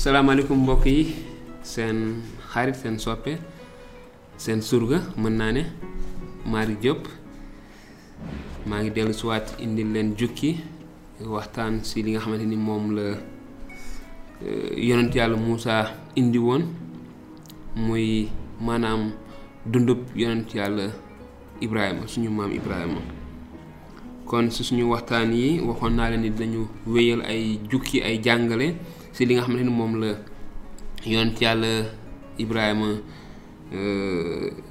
salaamaaleykum mbokk yi. Seen xarit seen soppe seen surga mën naa ne Mari Diop. Maa ngi dellu siwaat indil leen jukki waxtaan si li nga xamante ni moom la yonent yàlla indi woon muy maanaam dundub yonent yàlla Ibrahima suñu maam Ibrahima. Kon si suñu waxtaan yi waxoon naa leen ni dañu wéyal ay jukki ay si li nga xamante ni moom la yonent yàlla Ibrahima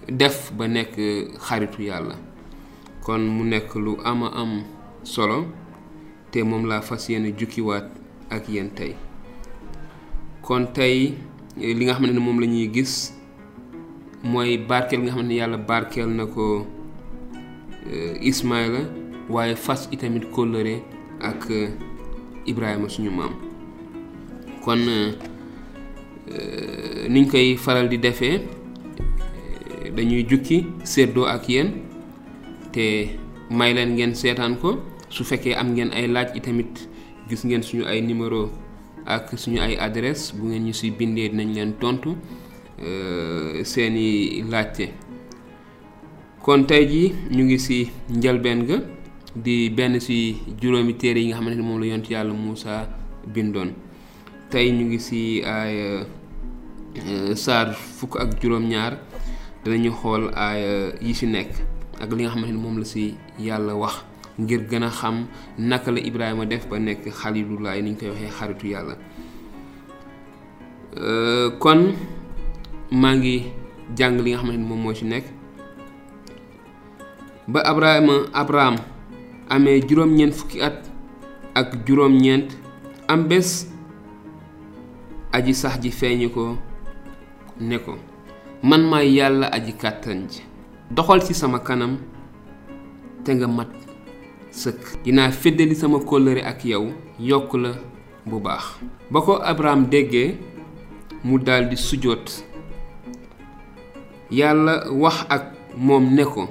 def ba nekk xaritu yàlla. Kon mu nekk lu ama am solo te moom laa fas yéene jukkiwaat ak yéen tey. Kon tey li nga xamante ne moom la ñuy gis mooy barkeel nga xamante ne yàlla barkeel na ko Ismaïla waaye fas itamit kóllëre ak Ibrahima suñu maam. Kon niñ koy faral di defee dañuy jukki séddoo ak yéen te may leen ngeen seetaan ko. Su fekkee am ngeen ay laaj itamit gis ngeen suñu ay numéro ak suñu ay adresse bu ngeen ñu si bindee dinañ leen tontu seeni laajte. Kon tey ji ñu ngi si njëlbeen ga di benn si juróomi téere yi nga xamante ne moom la yont yàlla Moussa bindoon tey ñu ngi si ay saar fukk ak juróom-ñaar. Danañu xool ay yi si nekk ak li nga xamante ni moom la si yàlla wax ngir gën a xam naka la Ibrahima def ba nekk xalilulaay ni ñu koy waxee xaritu yàlla. Kon maa ngi jàng li nga xamante ni moom moo ci nekk. Ba Abrahima Abraham amee juróom-ñeent fukki at ak juróom-ñeent am bés aji sax ji feeñu ko ne ko man maay yàlla aji kàttan ji. Doxal ci sama kanam te nga mat sëkk. Dinaa feddali sama kóllëre ak yow yokk la bu baax. Ba Abraham déggee mu daldi sujjóot. Yàlla wax ak moom ne ko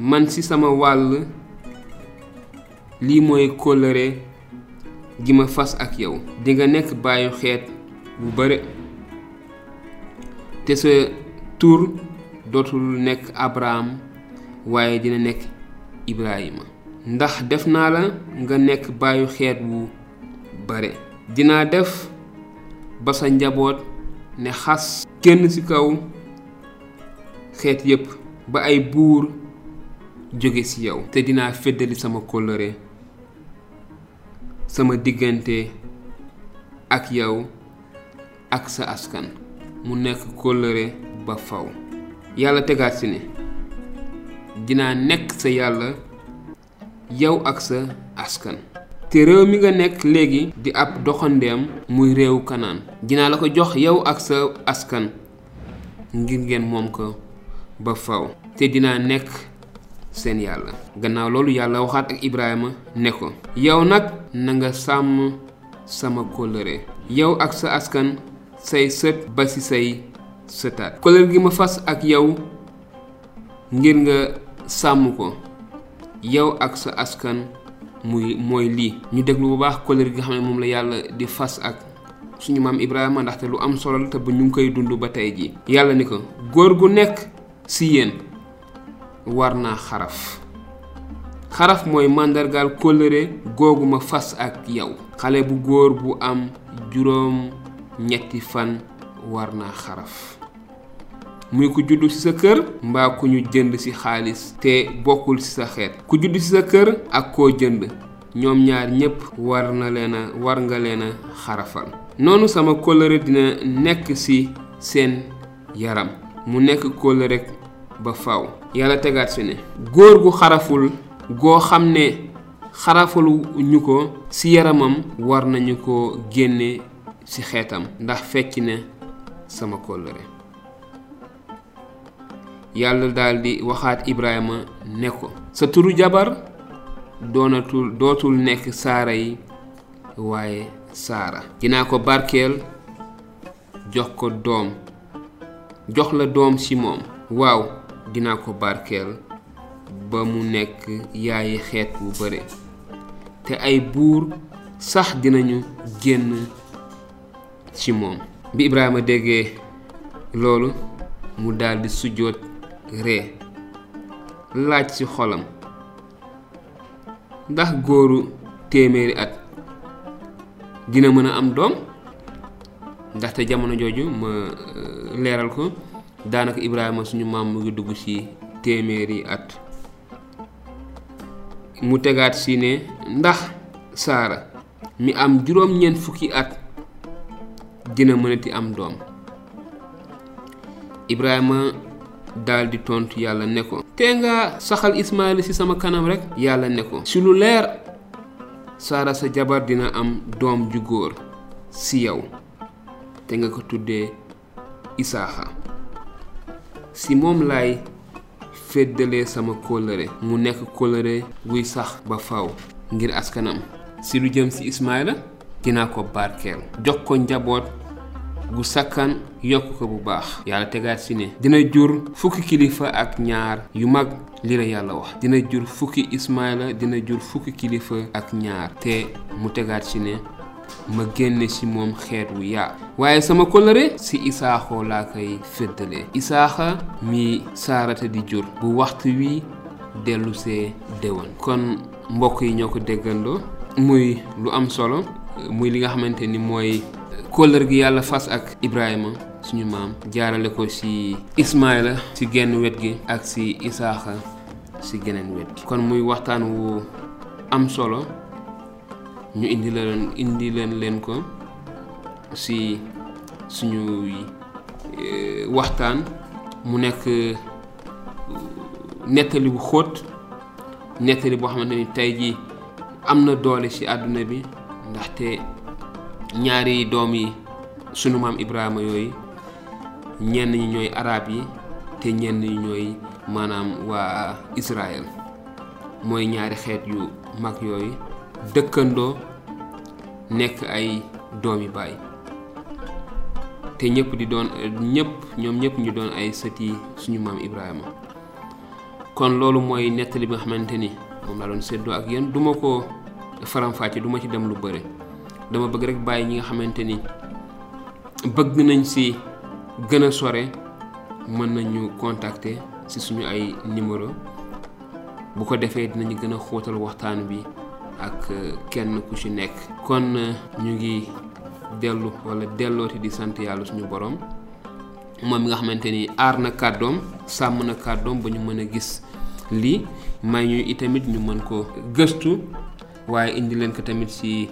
man ci sama wàll lii mooy kóllëre gi ma fas ak yow. Dinga nekk bàyyu xeet bu bare. Te sa tur dootul nekk Abraham waaye dina nekk Ibrahima. Ndax def naa la nga nekk bàyyu xeet wu bare. Dinaa def ba sa njaboot ne xas kenn ci kaw xeet yépp ba ay buur jóge ci yow. Te dinaa feddali sama kóllëre sama diggante ak yow ak sa askan. Mu nekk kóllëre ba faw. Yàlla tegaat si ne dinaa nekk sa yàlla yow ak sa askan. Te réew mi nga nekk léegi di ab doxandeem muy réew kanaan. Dinaa la ko jox yow ak sa askan ngir ngeen moom ko ba faw. Te dinaa nekk seen yàlla. Gannaaw loolu yàlla waxaat ak Ibrahima ne ko yow nag na nga sàmm sama kóllëre. Yow ak sa askan say sët ba ci say sëtaat kóllëre gi ma fas ak yow ngir nga sàmm ko. Yow ak sa askan muy mooy lii. Ñu déglu bu baax kóllëre gi nga xam ne moom la yàlla di fas ak suñu maam Ibrahima ndaxte lu am solo la te ba ñu ngi koy dund ba tey jii. Yàlla ni ko góor gu nekk ci yéen war naa xaraf. Xaraf mooy googu ma fas ak yow. Xale bu góor bu am juróom ñetti fan war naa xaraf. Muy ku judd ci sa kër mbaa ku ñu jënd ci xaalis te bokkul ci sa xeet. Ku judd ci sa kër ak koo jënd ñoom ñaar ñépp war na leen war nga leen xarafal. Noonu sama kóllëre dina nekk ci seen yaram. Mu nekk kóllëre ba faw. Yàlla tegaat si ne góor gu xaraful goo xam ne ci yaramam war nañu ko génne ci xeetam ndax fecc na sama kóllëre. Yàlla daldi waxaat Ibrahima ne ko sa turu jabar doonatul dootul nekk saara yi waaye saara. Dinaa ko barkeel jox ko doom jox la doom ci moom. Waaw dinaa ko barkeel ba mu nekk yaayi xeet bu bare. Te ay buur sax dinañu génn ci moom bi ibrahima déggee loolu mu daldi sujjóot ree laaj ci xolam ndax góoru téeméeri at dina mën a am doom? Ndaxte jamono jooju ma leeral ko daanaka ibrahima suñu maam mu ngi dugg ci téeméeri at. Mu tegaat si ne ndax saara mi am juróom-ñeent fukki at dina mënati am doom. Ibrahima daldi tontu yàlla ne ko tee nga saxal ismaayil ci sama kanam rekk yàlla ne ko ci lu leer saara sa jabar dina am doom ju góor ci yow. Te nga ko tuddee isaaxa. Ci moom laay féddalee sama kóllëre. Mu nekk kóllëre guy sax ba faw ngir askanam. Ci lu jëm ci ismaayila dinaa ko barkeel. jox ko njaboot gu sakkan yokk ko bu baax. yàlla tegaat si ne dina jur fukki kilifa ak ñaar yu mag li la yàlla wax. dina jur fukki ismaayila dina jur fukki kilifa ak ñaar. te mu tegaat si ne ma génne ci moom xeet wu yaa. waaye sama kóllëre ci isaaxoo laa koy féddalee isaaxa mi saarata di jur. bu waxtu wi dellusee déwan kon mbokk yi ñoo ko déggandoo. muy lu am solo. Muy li nga xamante ni mooy kóllër gi yàlla fas ak ibrahima suñu maam. Jaarale ko ci ismaila ci genn wet gi ak ci isaaxa ci geneen wet gi. Kon muy waxtaan wu am solo ñu indi leen indi leen leen ko ci suñuy waxtaan. Mu nekk nettali bu xóot nettali boo xamante ni tey jii am na doole ci àdduna bi. Ndaxte ñaari doom yi sunu maam Ibrahima yooyu ñenn ñi ñooy arab yi te ñenn ñi ñooy maanaam waa Israël. Mooy ñaari xeet yu mag yooyu dëkkandoo nekk ay doomi baay. Te ñëpp di doon ñëpp ñoom ñëpp ñu doon ay sëti suñu maam Ibrahima. Kon loolu mooy nettali bi nga xamante ni moom laa doon séddoo ak yéen. Duma ko faram-fàcce duma ci dem lu bëre dama bëgg rek bàyyi ñi nga xamante ni bëgg nañ si gën a sore mën nañu contacter si suñu ay numéro. Bu ko defee dinañu gën a xóotal waxtaan bi ak kenn ku ci nekk. Kon ñu ngi dellu wala dellooti di sant yàlla suñu borom moom nga xamante ni aar na kàddoom sàmm na kàddoom ba ñu mën a gis lii. May ñu itamit ñu mën ko gëstu waaye indi leen ko tamit ci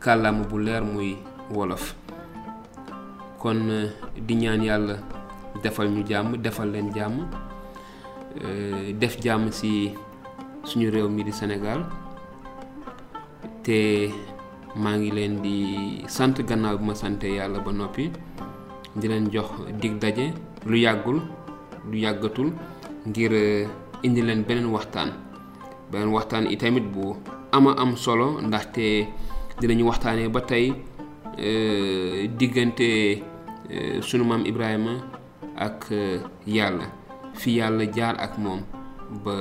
kàllaama bu leer muy wolof. Kon di ñaan yàlla defal ñu jàmm defal leen jàmm. Def jàmm ci suñu réew mi di Sénégal. Te maa ngi leen di sant gannaaw bi ma sante yàlla ba noppi. Di leen jox dig daje lu yàggul lu yàggatul ngir indi leen beneen waxtaan. Beneen waxtaan itamit bu ama am solo ndaxte dinañu waxtaanee ba tey diggante sunu maam Ibrahima ak yàlla. Fi yàlla jaar ak moom ba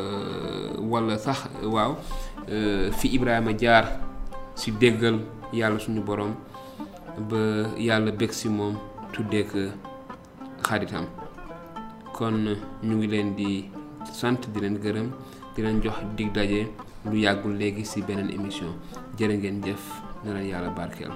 walla sax waaw fi Ibrahima jaar ci déggal yàlla suñu borom ba yàlla bég ci moom tuddee xaritam. Kon ñu ngi leen di sant di leen gërëm di leen jox dig daje lu yàggul léegi ci beneen émission. Jërë ngeen jëf na leen yàlla barkeel.